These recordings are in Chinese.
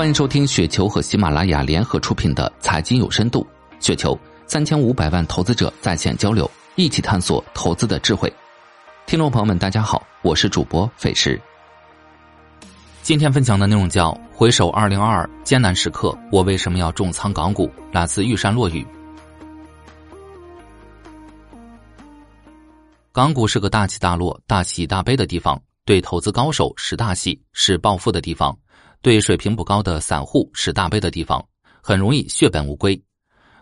欢迎收听雪球和喜马拉雅联合出品的《财经有深度》，雪球三千五百万投资者在线交流，一起探索投资的智慧。听众朋友们，大家好，我是主播费时。今天分享的内容叫“回首二零二二艰难时刻，我为什么要重仓港股？”来自玉山落雨。港股是个大起大落、大喜大悲的地方，对投资高手是大喜，是暴富的地方。对水平不高的散户是大悲的地方，很容易血本无归。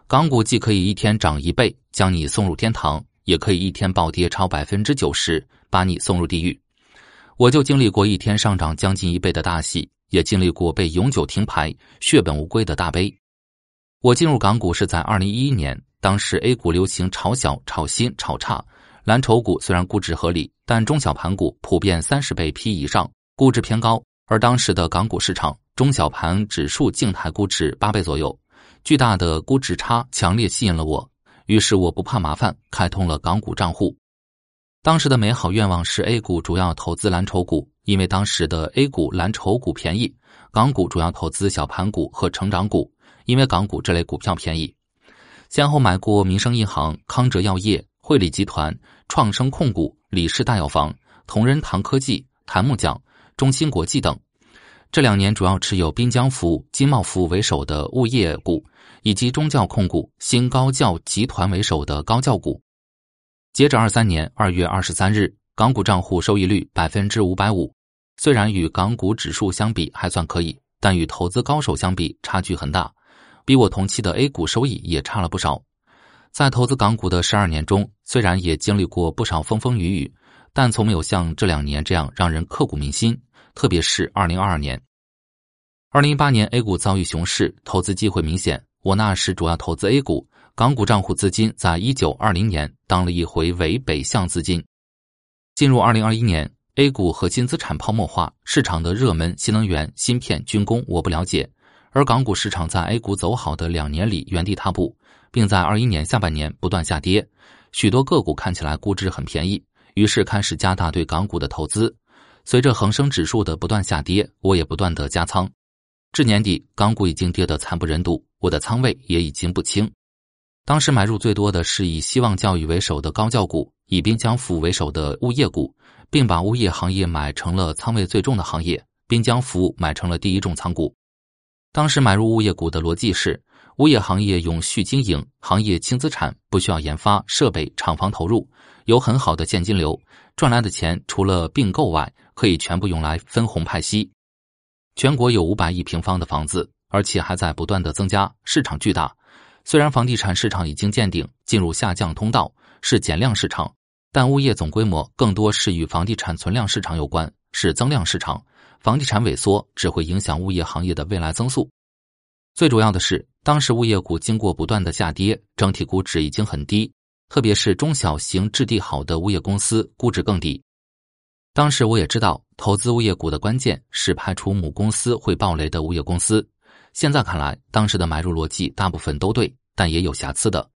港股既可以一天涨一倍将你送入天堂，也可以一天暴跌超百分之九十把你送入地狱。我就经历过一天上涨将近一倍的大戏，也经历过被永久停牌、血本无归的大悲。我进入港股是在二零一一年，当时 A 股流行炒小、炒新、炒差，蓝筹股虽然估值合理，但中小盘股普遍三十倍 P 以上，估值偏高。而当时的港股市场中小盘指数静态估值八倍左右，巨大的估值差强烈吸引了我，于是我不怕麻烦，开通了港股账户。当时的美好愿望是 A 股主要投资蓝筹股，因为当时的 A 股蓝筹股便宜；港股主要投资小盘股和成长股，因为港股这类股票便宜。先后买过民生银行、康哲药业、汇理集团、创生控股、李氏大药房、同仁堂科技、檀木匠。中芯国际等，这两年主要持有滨江服务、金茂服务为首的物业股，以及中教控股、新高教集团为首的高教股。截至二三年二月二十三日，港股账户收益率百分之五百五，虽然与港股指数相比还算可以，但与投资高手相比差距很大，比我同期的 A 股收益也差了不少。在投资港股的十二年中，虽然也经历过不少风风雨雨，但从没有像这两年这样让人刻骨铭心。特别是二零二二年、二零一八年 A 股遭遇熊市，投资机会明显。我那时主要投资 A 股，港股账户资金在一九二零年当了一回伪北向资金。进入二零二一年，A 股核心资产泡沫化，市场的热门新能源、芯片、军工我不了解，而港股市场在 A 股走好的两年里原地踏步，并在二一年下半年不断下跌，许多个股看起来估值很便宜，于是开始加大对港股的投资。随着恒生指数的不断下跌，我也不断的加仓。至年底，港股已经跌得惨不忍睹，我的仓位也已经不轻。当时买入最多的是以希望教育为首的高教股，以滨江服务为首的物业股，并把物业行业买成了仓位最重的行业，滨江服务买成了第一重仓股。当时买入物业股的逻辑是，物业行业永续经营，行业轻资产，不需要研发设备、厂房投入，有很好的现金流，赚来的钱除了并购外。可以全部用来分红派息。全国有五百亿平方的房子，而且还在不断的增加，市场巨大。虽然房地产市场已经见顶，进入下降通道，是减量市场，但物业总规模更多是与房地产存量市场有关，是增量市场。房地产萎缩只会影响物业行业的未来增速。最主要的是，当时物业股经过不断的下跌，整体估值已经很低，特别是中小型质地好的物业公司，估值更低。当时我也知道，投资物业股的关键是排除母公司会暴雷的物业公司。现在看来，当时的买入逻辑大部分都对，但也有瑕疵的。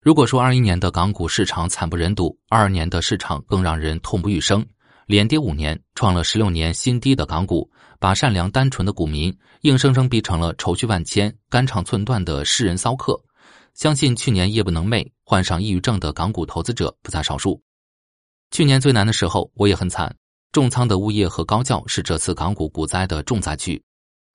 如果说二一年的港股市场惨不忍睹，二二年的市场更让人痛不欲生，连跌五年，创了十六年新低的港股，把善良单纯的股民硬生生逼成了愁绪万千、肝肠寸断的世人骚客。相信去年夜不能寐、患上抑郁症的港股投资者不在少数。去年最难的时候，我也很惨。重仓的物业和高教是这次港股股灾的重灾区。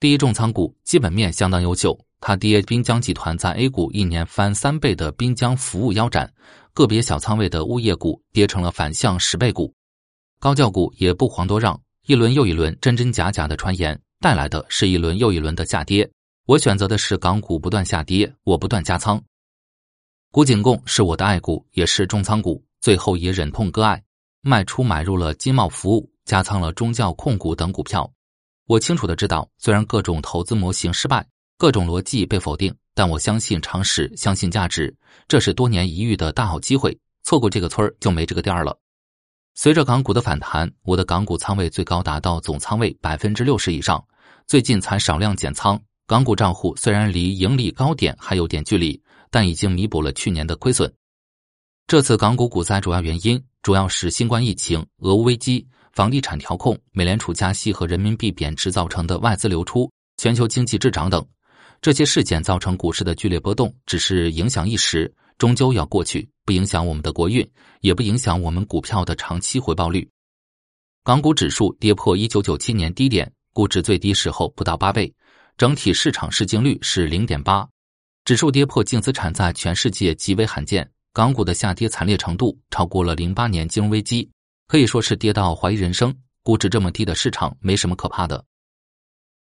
第一重仓股基本面相当优秀，它跌滨江集团在 A 股一年翻三倍的滨江服务腰斩，个别小仓位的物业股跌成了反向十倍股。高教股也不遑多让，一轮又一轮真真假假的传言带来的是一轮又一轮的下跌。我选择的是港股不断下跌，我不断加仓。古井贡是我的爱股，也是重仓股。最后也忍痛割爱，卖出买入了金茂服务，加仓了中教控股等股票。我清楚的知道，虽然各种投资模型失败，各种逻辑被否定，但我相信常识，相信价值，这是多年一遇的大好机会。错过这个村儿就没这个店儿了。随着港股的反弹，我的港股仓位最高达到总仓位百分之六十以上。最近才少量减仓，港股账户虽然离盈利高点还有点距离，但已经弥补了去年的亏损。这次港股股灾主要原因主要是新冠疫情、俄乌危机、房地产调控、美联储加息和人民币贬值造成的外资流出全球经济滞涨等。这些事件造成股市的剧烈波动，只是影响一时，终究要过去，不影响我们的国运，也不影响我们股票的长期回报率。港股指数跌破一九九七年低点，估值最低时候不到八倍，整体市场市净率是零点八，指数跌破净资产在全世界极为罕见。港股的下跌惨烈程度超过了零八年金融危机，可以说是跌到怀疑人生。估值这么低的市场没什么可怕的。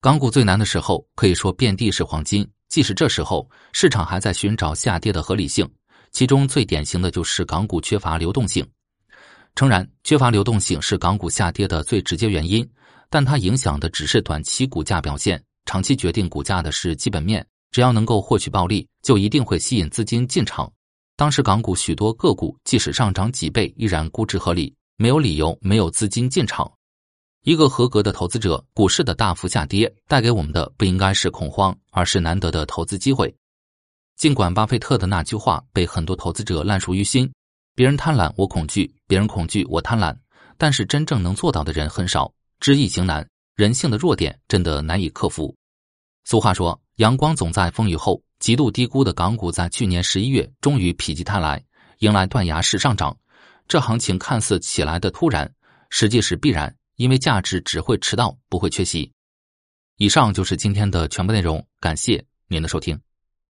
港股最难的时候，可以说遍地是黄金。即使这时候市场还在寻找下跌的合理性，其中最典型的就是港股缺乏流动性。诚然，缺乏流动性是港股下跌的最直接原因，但它影响的只是短期股价表现，长期决定股价的是基本面。只要能够获取暴利，就一定会吸引资金进场。当时港股许多个股即使上涨几倍，依然估值合理，没有理由没有资金进场。一个合格的投资者，股市的大幅下跌带给我们的不应该是恐慌，而是难得的投资机会。尽管巴菲特的那句话被很多投资者烂熟于心：“别人贪婪，我恐惧；别人恐惧，我贪婪。”但是真正能做到的人很少，知易行难，人性的弱点真的难以克服。俗话说：“阳光总在风雨后。”极度低估的港股在去年十一月终于否极泰来，迎来断崖式上涨。这行情看似起来的突然，实际是必然。因为价值只会迟到，不会缺席。以上就是今天的全部内容，感谢您的收听。